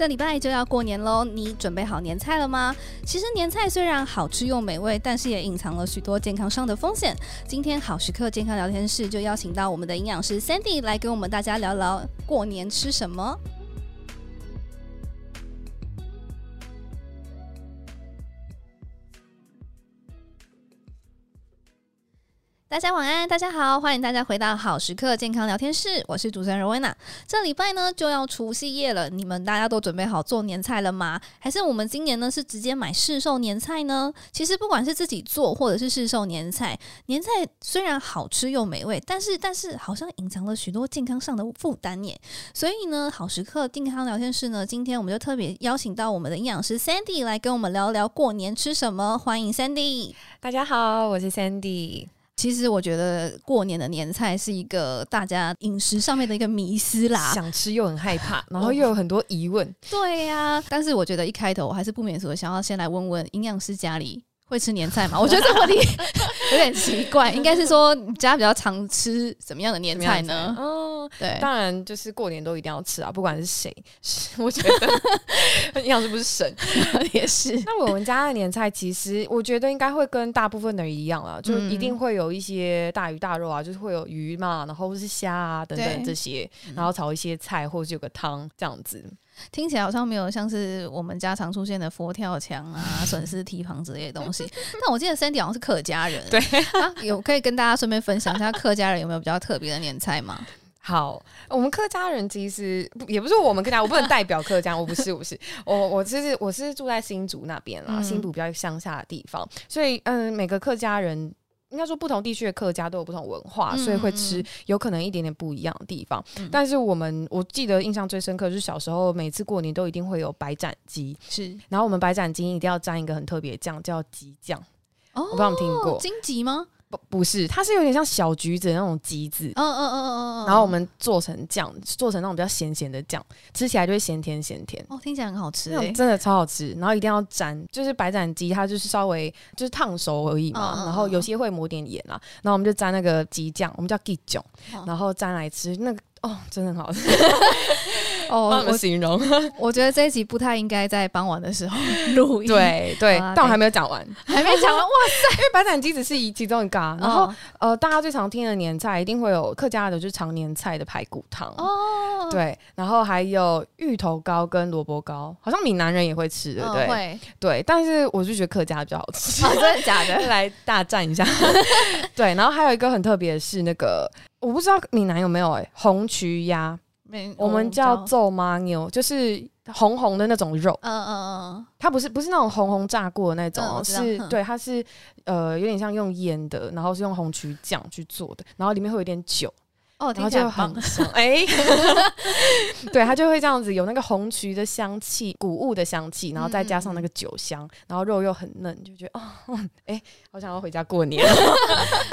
这礼拜就要过年喽，你准备好年菜了吗？其实年菜虽然好吃又美味，但是也隐藏了许多健康上的风险。今天好时刻健康聊天室就邀请到我们的营养师 Sandy 来跟我们大家聊聊过年吃什么。大家晚安，大家好，欢迎大家回到好时刻健康聊天室，我是主持人柔薇娜。这礼拜呢就要除夕夜了，你们大家都准备好做年菜了吗？还是我们今年呢是直接买市售年菜呢？其实不管是自己做或者是市售年菜，年菜虽然好吃又美味，但是但是好像隐藏了许多健康上的负担耶。所以呢，好时刻健康聊天室呢，今天我们就特别邀请到我们的营养师 Sandy 来跟我们聊聊过年吃什么。欢迎 Sandy，大家好，我是 Sandy。其实我觉得过年的年菜是一个大家饮食上面的一个迷思啦，想吃又很害怕，然后又有很多疑问。对呀、啊，但是我觉得一开头我还是不免说，想要先来问问营养师家里会吃年菜吗？我觉得这个问题 有点奇怪，应该是说你家比较常吃什么样的年菜呢？对，当然就是过年都一定要吃啊，不管是谁，我觉得营养师不是神 也是。那我们家的年菜其实我觉得应该会跟大部分的人一样啊，就一定会有一些大鱼大肉啊，就是会有鱼嘛，然后是虾啊等等这些，然后炒一些菜或是有个汤这样子。听起来好像没有像是我们家常出现的佛跳墙啊、笋丝蹄膀之类的东西。但我记得 Sandy 好像是客家人，对啊，有可以跟大家顺便分享一下客家人有没有比较特别的年菜吗？好，我们客家人其实也不是我们客家，我不能代表客家，我不是，我不是，我我其实我是住在新竹那边啦，嗯、新竹比较乡下的地方，所以嗯，每个客家人应该说不同地区的客家都有不同文化，所以会吃有可能一点点不一样的地方。嗯、但是我们我记得印象最深刻就是小时候每次过年都一定会有白斩鸡，是，然后我们白斩鸡一定要沾一个很特别的酱，叫鸡酱，哦、我不知道你们听过荆棘吗？不不是，它是有点像小橘子那种橘子，嗯嗯嗯嗯嗯，然后我们做成酱，做成那种比较咸咸的酱，吃起来就会咸甜咸甜。哦，听起来很好吃，真的超好吃。然后一定要沾，就是白斩鸡，它就是稍微就是烫熟而已嘛。然后有些会抹点盐啊，然后我们就沾那个鸡酱，我们叫鸡酱，然后沾来吃那个。哦，真的很好吃 哦！帮我们形容我，我觉得这一集不太应该在傍晚的时候录音。对对，但我还没有讲完，还没讲完。哇塞！因为白斩鸡只是一其中一个，然后呃，大家最常听的年菜一定会有客家的，就是常年菜的排骨汤哦。对，然后还有芋头糕跟萝卜糕，好像闽南人也会吃的，对会对。但是我就觉得客家比较好吃，真的假的？来大战一下。对，然后还有一个很特别的是那个。我不知道闽南有没有哎、欸，红曲鸭，没我们叫做妈牛，就是红红的那种肉。嗯嗯嗯，它不是不是那种红红炸过的那种，嗯、是对，它是呃有点像用腌的，然后是用红曲酱去做的，然后里面会有点酒。哦，然后就很香 哎，对，它就会这样子有那个红曲的香气、谷物的香气，然后再加上那个酒香，然后肉又很嫩，就觉得哦，哎，好想要回家过年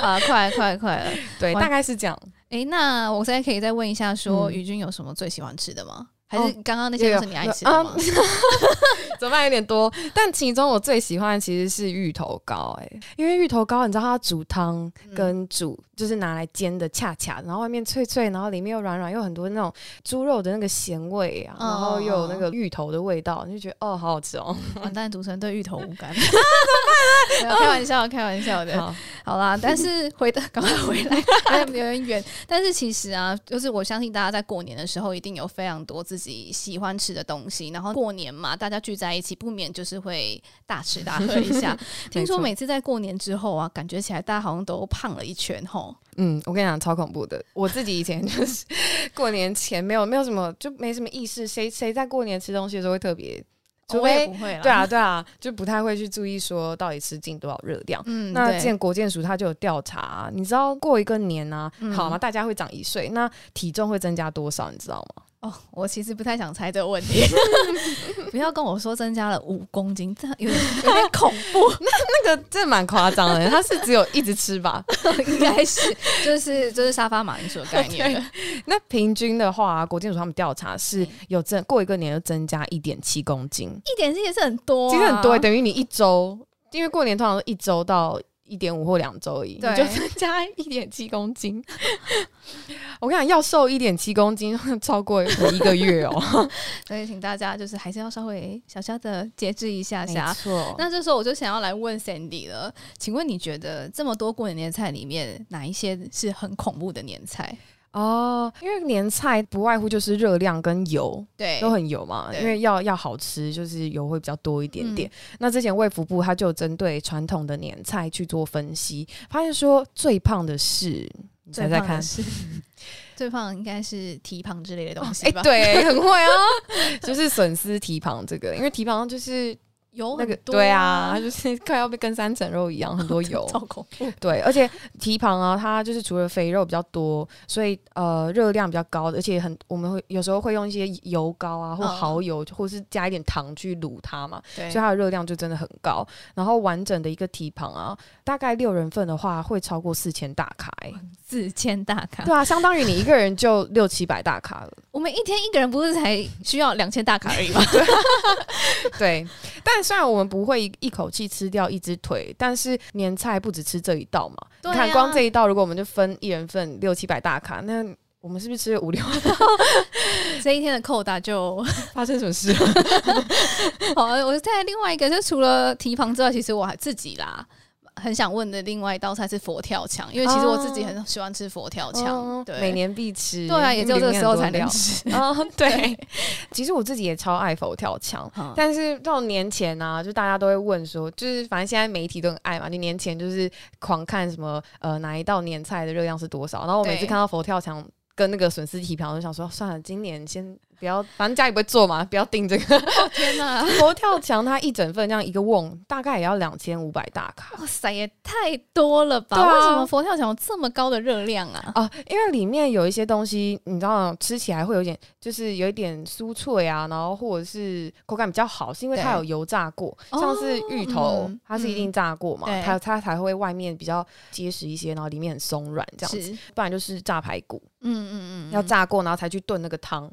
啊！快快快了，对，大概是这样。哎，那我现在可以再问一下，说宇君有什么最喜欢吃的吗？还是刚刚那些都是你爱吃的吗？怎么办？有点多，但其中我最喜欢的其实是芋头糕，哎，因为芋头糕你知道它煮汤跟煮就是拿来煎的恰恰，然后外面脆脆，然后里面又软软，又很多那种猪肉的那个咸味啊，然后又有那个芋头的味道，你就觉得哦，好好吃哦。完蛋，主持人对芋头无感，啊，怎么办呢？开玩笑，开玩笑的。好，好啦，但是 回的赶快回来，有点远。但是其实啊，就是我相信大家在过年的时候一定有非常多自己喜欢吃的东西，然后过年嘛，大家聚在一起，不免就是会大吃大喝一下。听说每次在过年之后啊，感觉起来大家好像都胖了一圈吼。嗯，我跟你讲，超恐怖的。我自己以前就是过年前没有没有什么，就没什么意识。谁谁在过年吃东西的时候会特别？除非、哦、不会对啊对啊，就不太会去注意说到底吃进多少热量。嗯，那之前国建署他就有调查、啊，你知道过一个年呢、啊，嗯、好吗？大家会长一岁，那体重会增加多少？你知道吗？哦，我其实不太想猜这个问题，不要跟我说增加了五公斤，这有点有点恐怖。那那个真的蛮夸张的，他是只有一直吃吧？应该是，就是就是沙发马铃薯的概念。那平均的话，国健署他们调查是有增过一个年又增加一点七公斤，一点七也是很多、啊，其实很多，等于你一周，因为过年通常是一周到。一点五或两周而已，你就增加一点七公斤。我跟你讲，要瘦一点七公斤，超过一个月哦。所以请大家就是还是要稍微小小的节制一下下。那这时候我就想要来问 Sandy 了，请问你觉得这么多过年年菜里面，哪一些是很恐怖的年菜？哦，因为年菜不外乎就是热量跟油，对，都很油嘛。因为要要好吃，就是油会比较多一点点。嗯、那之前卫福部他就针对传统的年菜去做分析，发现说最胖的是，你猜猜看，是 最胖应该是蹄膀之类的东西吧？哎、欸，对，很会啊，就是笋丝蹄膀这个，因为蹄膀就是。油那个对啊，它就是 快要被跟三层肉一样，很多 油，超恐怖。对，而且蹄膀啊，它就是除了肥肉比较多，所以呃热量比较高，而且很我们会有时候会用一些油膏啊，或蚝油，哦、或是加一点糖去卤它嘛，对，所以它的热量就真的很高。然后完整的一个蹄膀啊，大概六人份的话会超过四千大卡，欸，四千大卡，对啊，相当于你一个人就六七百大卡了。我们一天一个人不是才需要两千大卡而已吗？对，但。虽然我们不会一一口气吃掉一只腿，但是年菜不只吃这一道嘛。啊、你看，光这一道，如果我们就分一人份六七百大卡，那我们是不是吃了五六道？这一天的扣打就 发生什么事了？好，我再来另外一个，就除了提防之外，其实我还自己啦。很想问的另外一道菜是佛跳墙，因为其实我自己很喜欢吃佛跳墙，哦、对，每年必吃。对啊，也就这个时候才能吃。哦，对，对其实我自己也超爱佛跳墙，嗯、但是到年前啊，就大家都会问说，就是反正现在媒体都很爱嘛，你年前就是狂看什么呃哪一道年菜的热量是多少，然后我每次看到佛跳墙跟那个笋丝蹄膀，我就想说算了，今年先。不要，反正家里不会做嘛，不要订这个。哦、天哪，佛跳墙它一整份这样一个瓮，大概也要两千五百大卡。哇塞，也太多了吧？啊、为什么佛跳墙有这么高的热量啊？啊，因为里面有一些东西，你知道，吃起来会有点，就是有一点酥脆啊，然后或者是口感比较好，是因为它有油炸过，像是芋头，嗯、它是一定炸过嘛，它、嗯、它才会外面比较结实一些，然后里面很松软这样子。不然就是炸排骨，嗯嗯嗯，要炸过，然后才去炖那个汤。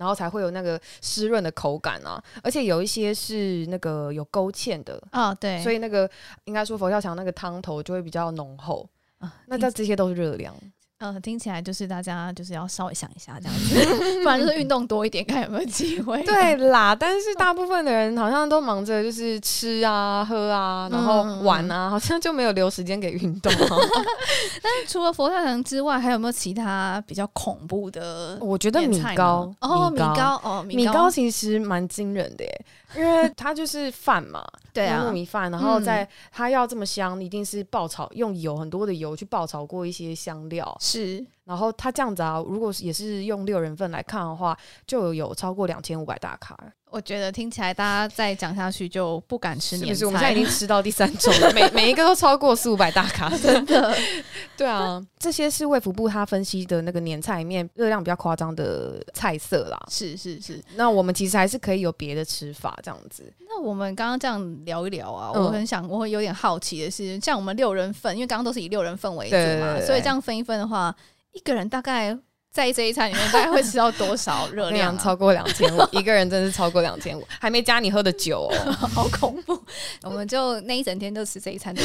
然后才会有那个湿润的口感啊，而且有一些是那个有勾芡的啊，对，所以那个应该说佛跳墙那个汤头就会比较浓厚啊。那这这些都是热量。嗯，听起来就是大家就是要稍微想一下这样子，不然就是运动多一点，看有没有机会。对 啦，但是大部分的人好像都忙着就是吃啊、喝啊，然后玩啊，好像就没有留时间给运动。但是除了佛跳墙之外，还有没有其他比较恐怖的？我觉得米糕哦，米糕哦，米糕其实蛮惊人的耶。因为它就是饭嘛，对啊，糯米饭，然后在它要这么香，一定是爆炒，用油很多的油去爆炒过一些香料，是。然后它这样子啊，如果也是用六人份来看的话，就有超过两千五百大卡。我觉得听起来大家再讲下去就不敢吃年菜。是我们现在已经吃到第三种了，每 每一个都超过四五百大卡，真的。对啊，这些是卫福部他分析的那个年菜里面热量比较夸张的菜色啦。是是是。那我们其实还是可以有别的吃法，这样子。那我们刚刚这样聊一聊啊，我很想，我会有点好奇的是，像我们六人份，因为刚刚都是以六人份为主嘛，所以这样分一分的话，一个人大概。在这一餐里面，大概会吃到多少热量？超过两千五，一个人真是超过两千五，还没加你喝的酒哦，好恐怖！我们就那一整天就吃这一餐就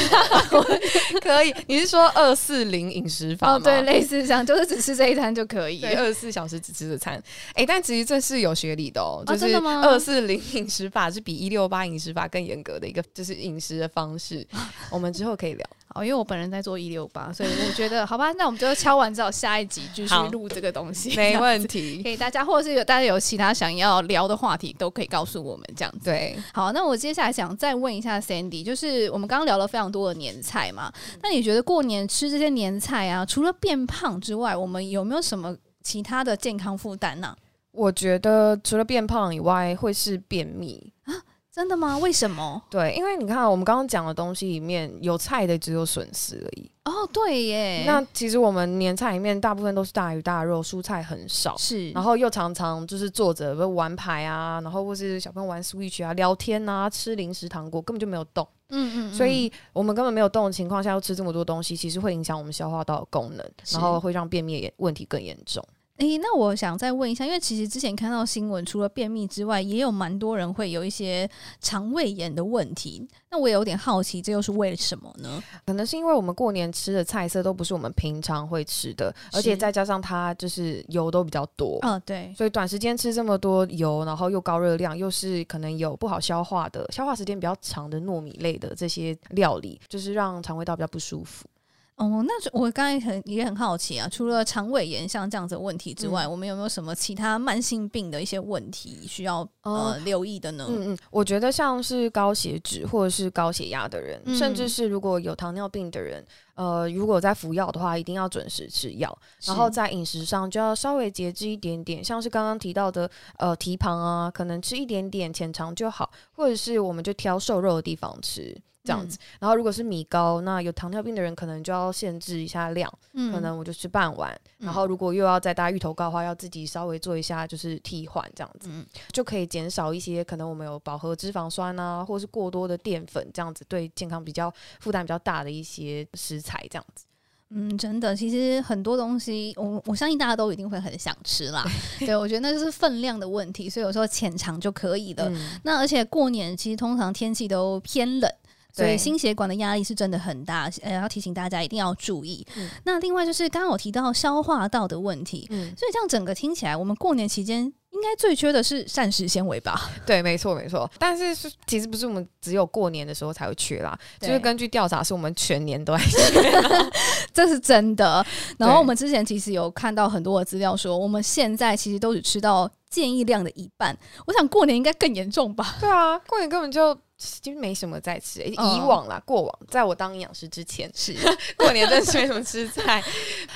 可以。你是说二四零饮食法吗？哦，对，类似这样，就是只吃这一餐就可以，二十四小时只吃这餐。哎、欸，但其实这是有学理的哦，就是二四零饮食法是比一六八饮食法更严格的一个，就是饮食的方式。我们之后可以聊。哦，因为我本人在做一六八，所以我觉得好吧，那我们就敲完之后，下一集继续录这个东西，没问题。给大家，或者是有大家有其他想要聊的话题，都可以告诉我们这样子。对，好，那我接下来想再问一下 Sandy，就是我们刚刚聊了非常多的年菜嘛，那你觉得过年吃这些年菜啊，除了变胖之外，我们有没有什么其他的健康负担呢？我觉得除了变胖以外，会是便秘啊。真的吗？为什么？对，因为你看，我们刚刚讲的东西里面有菜的只有笋丝而已。哦，对耶。那其实我们年菜里面大部分都是大鱼大肉，蔬菜很少。是。然后又常常就是坐着玩牌啊，然后或是小朋友玩 Switch 啊，聊天啊，吃零食糖果，根本就没有动。嗯，嗯嗯。所以我们根本没有动的情况下，又吃这么多东西，其实会影响我们消化道的功能，然后会让便秘问题更严重。诶，那我想再问一下，因为其实之前看到新闻，除了便秘之外，也有蛮多人会有一些肠胃炎的问题。那我也有点好奇，这又是为了什么呢？可能是因为我们过年吃的菜色都不是我们平常会吃的，而且再加上它就是油都比较多。嗯，对。所以短时间吃这么多油，然后又高热量，又是可能有不好消化的、消化时间比较长的糯米类的这些料理，就是让肠胃道比较不舒服。哦，那我刚才很也很好奇啊，除了肠胃炎像这样子的问题之外，嗯、我们有没有什么其他慢性病的一些问题需要呃留意的呢？嗯嗯，我觉得像是高血脂或者是高血压的人，嗯、甚至是如果有糖尿病的人，呃，如果在服药的话，一定要准时吃药，然后在饮食上就要稍微节制一点点，像是刚刚提到的呃蹄膀啊，可能吃一点点浅尝就好，或者是我们就挑瘦肉的地方吃。这样子，然后如果是米糕，那有糖尿病的人可能就要限制一下量，嗯、可能我就吃半碗。嗯、然后如果又要再搭芋头糕的话，要自己稍微做一下，就是替换这样子，嗯、就可以减少一些可能我们有饱和脂肪酸啊，或是过多的淀粉这样子，对健康比较负担比较大的一些食材这样子。嗯，真的，其实很多东西，我我相信大家都一定会很想吃啦。对，我觉得那就是分量的问题，所以有时候浅尝就可以了。嗯、那而且过年其实通常天气都偏冷。所以心血管的压力是真的很大，呃，要提醒大家一定要注意。嗯、那另外就是刚刚我提到消化道的问题，嗯，所以这样整个听起来，我们过年期间应该最缺的是膳食纤维吧？对，没错，没错。但是是其实不是我们只有过年的时候才会缺啦，就是根据调查，是我们全年都在 缺，这是真的。然后我们之前其实有看到很多的资料说，我们现在其实都只吃到建议量的一半。我想过年应该更严重吧？对啊，过年根本就。其实没什么在吃，以往啦，过往，在我当营养师之前，是过年真是没什么吃菜。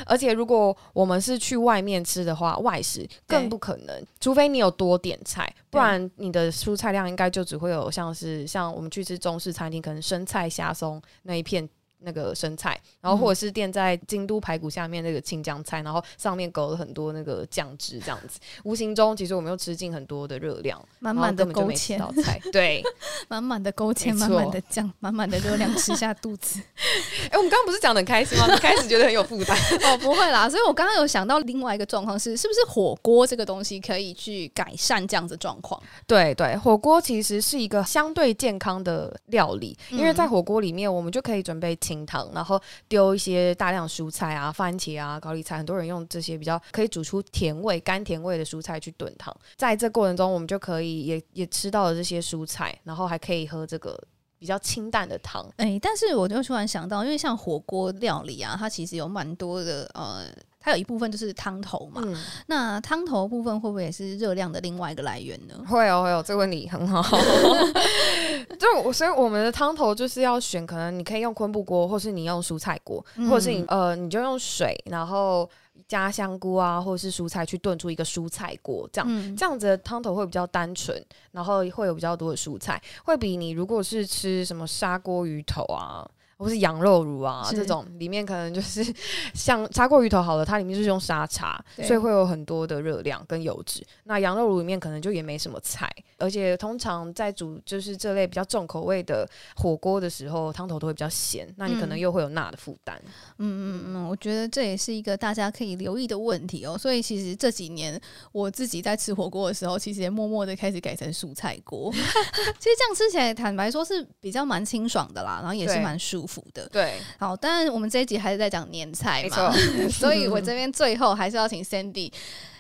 而且如果我们是去外面吃的话，外食更不可能，除非你有多点菜，不然你的蔬菜量应该就只会有像是像我们去吃中式餐厅，可能生菜虾松那一片。那个生菜，然后或者是垫在京都排骨下面那个青江菜，然后上面勾了很多那个酱汁，这样子，无形中其实我们又吃进很多的热量，满满的勾芡道菜，对，满满的勾芡，满满的酱，满满的热量吃下肚子。哎、欸，我们刚刚不是讲的很开心吗？你开始觉得很有负担哦，不会啦。所以我刚刚有想到另外一个状况是，是不是火锅这个东西可以去改善这样子状况？对对，火锅其实是一个相对健康的料理，因为在火锅里面我们就可以准备。清汤，然后丢一些大量蔬菜啊，番茄啊，高丽菜，很多人用这些比较可以煮出甜味、甘甜味的蔬菜去炖汤。在这过程中，我们就可以也也吃到了这些蔬菜，然后还可以喝这个比较清淡的汤。哎，但是我就突然想到，因为像火锅料理啊，它其实有蛮多的呃。它有一部分就是汤头嘛，嗯、那汤头部分会不会也是热量的另外一个来源呢？会哦，会哦，这个问题很好。就所以我们的汤头就是要选，可能你可以用昆布锅，或是你用蔬菜锅，嗯、或者是你呃，你就用水，然后加香菇啊，或者是蔬菜去炖出一个蔬菜锅，这样、嗯、这样子的汤头会比较单纯，然后会有比较多的蔬菜，会比你如果是吃什么砂锅鱼头啊。或是羊肉乳啊，这种里面可能就是 像砂锅鱼头好了，它里面就是用沙茶，所以会有很多的热量跟油脂。那羊肉乳里面可能就也没什么菜，而且通常在煮就是这类比较重口味的火锅的时候，汤头都会比较咸，那你可能又会有钠的负担。嗯嗯嗯，我觉得这也是一个大家可以留意的问题哦。所以其实这几年我自己在吃火锅的时候，其实也默默的开始改成蔬菜锅。其实这样吃起来，坦白说是比较蛮清爽的啦，然后也是蛮舒服。的对，好，当然我们这一集还是在讲年菜嘛，所以我这边最后还是要请 Sandy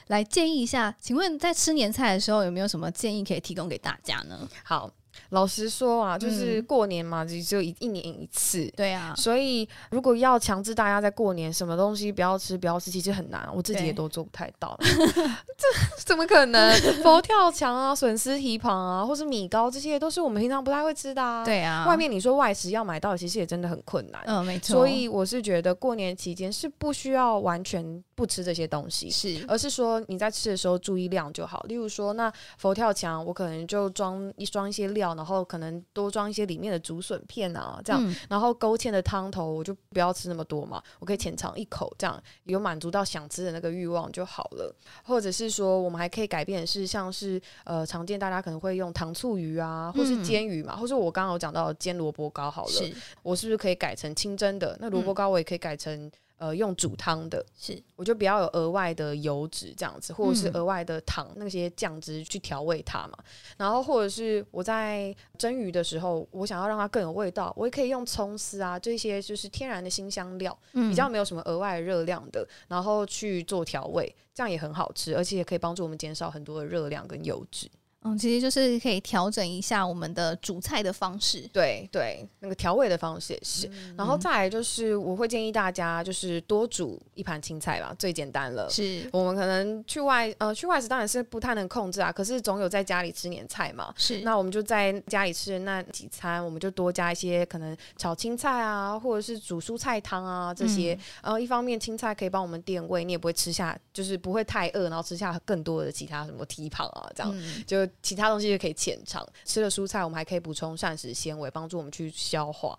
来建议一下，请问在吃年菜的时候有没有什么建议可以提供给大家呢？好。老实说啊，就是过年嘛，就只有一一年一次。对啊，所以如果要强制大家在过年什么东西不要吃，不要吃，其实很难，我自己也都做不太到。这怎么可能？佛跳墙啊，笋丝蹄膀啊，或是米糕，这些都是我们平常不太会吃的啊。对啊，外面你说外食要买到，其实也真的很困难。嗯，没错。所以我是觉得过年期间是不需要完全不吃这些东西，是，而是说你在吃的时候注意量就好。例如说，那佛跳墙我可能就装一装一些料，然后可能。多装一些里面的竹笋片啊，这样，嗯、然后勾芡的汤头我就不要吃那么多嘛，我可以浅尝一口，这样有满足到想吃的那个欲望就好了。或者是说，我们还可以改变的是，像是呃常见大家可能会用糖醋鱼啊，或是煎鱼嘛，嗯、或是我刚刚有讲到煎萝卜糕好了，是我是不是可以改成清蒸的？那萝卜糕我也可以改成。呃用煮汤的，是我就不要有额外的油脂这样子，或者是额外的糖、嗯、那些酱汁去调味它嘛。然后或者是我在蒸鱼的时候，我想要让它更有味道，我也可以用葱丝啊这些就是天然的新香料，嗯、比较没有什么额外的热量的，然后去做调味，这样也很好吃，而且也可以帮助我们减少很多的热量跟油脂。嗯，其实就是可以调整一下我们的煮菜的方式，对对，那个调味的方式也是。嗯、然后再来就是，我会建议大家就是多煮一盘青菜吧，最简单了。是我们可能去外呃去外食当然是不太能控制啊，可是总有在家里吃年菜嘛。是，那我们就在家里吃那几餐，我们就多加一些可能炒青菜啊，或者是煮蔬菜汤啊这些。然后、嗯、一方面青菜可以帮我们垫胃，你也不会吃下就是不会太饿，然后吃下更多的其他什么蹄膀啊这样、嗯、就。其他东西就可以浅尝，吃了蔬菜，我们还可以补充膳食纤维，帮助我们去消化，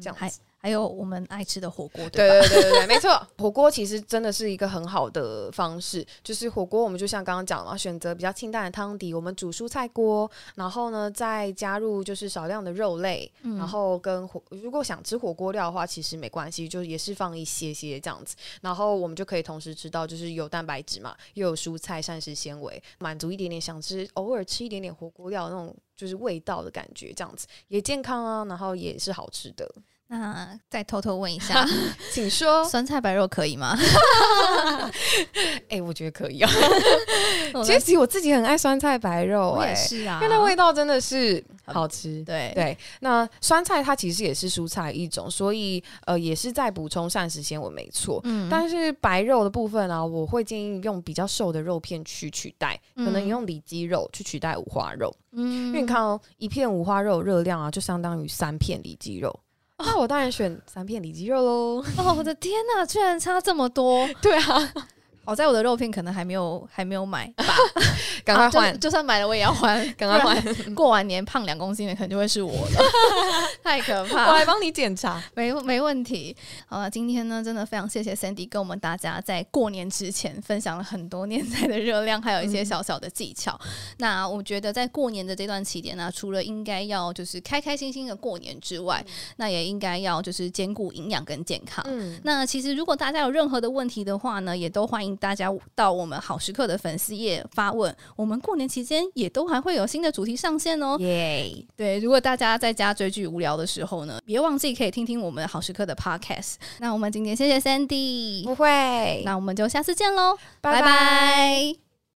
这样子。还有我们爱吃的火锅，对对对对对，没错，火锅其实真的是一个很好的方式。就是火锅，我们就像刚刚讲了，选择比较清淡的汤底，我们煮蔬菜锅，然后呢再加入就是少量的肉类，嗯、然后跟火，如果想吃火锅料的话，其实没关系，就也是放一些些这样子，然后我们就可以同时吃到就是有蛋白质嘛，又有蔬菜膳食纤维，满足一点点想吃偶尔吃一点点火锅料那种就是味道的感觉，这样子也健康啊，然后也是好吃的。那再偷偷问一下，请说，酸菜白肉可以吗？哎、欸，我觉得可以啊。其实我自己很爱酸菜白肉、欸，哎，是啊，因为那味道真的是好吃。对对，那酸菜它其实也是蔬菜一种，所以呃也是在补充膳食纤维，没错。嗯，但是白肉的部分啊，我会建议用比较瘦的肉片去取代，可能用里脊肉去取代五花肉。嗯，因为你看哦，一片五花肉热量啊，就相当于三片里脊肉。那我当然选三片里脊肉喽！哦，我的天哪，居然差这么多！对啊。好在我的肉片可能还没有还没有买吧，赶快换、啊！就算买了我也要换，赶快换！过完年胖两公斤的可能就会是我的，太可怕！我来帮你检查，没没问题。好了，今天呢，真的非常谢谢 Sandy 跟我们大家在过年之前分享了很多年菜的热量，还有一些小小的技巧。嗯、那我觉得在过年的这段期间呢，除了应该要就是开开心心的过年之外，嗯、那也应该要就是兼顾营养跟健康。嗯，那其实如果大家有任何的问题的话呢，也都欢迎。大家到我们好时刻的粉丝页发问，我们过年期间也都还会有新的主题上线哦。耶对，如果大家在家追剧无聊的时候呢，别忘记可以听听我们好时刻的 Podcast。那我们今天谢谢 Sandy，不会，那我们就下次见喽，拜拜。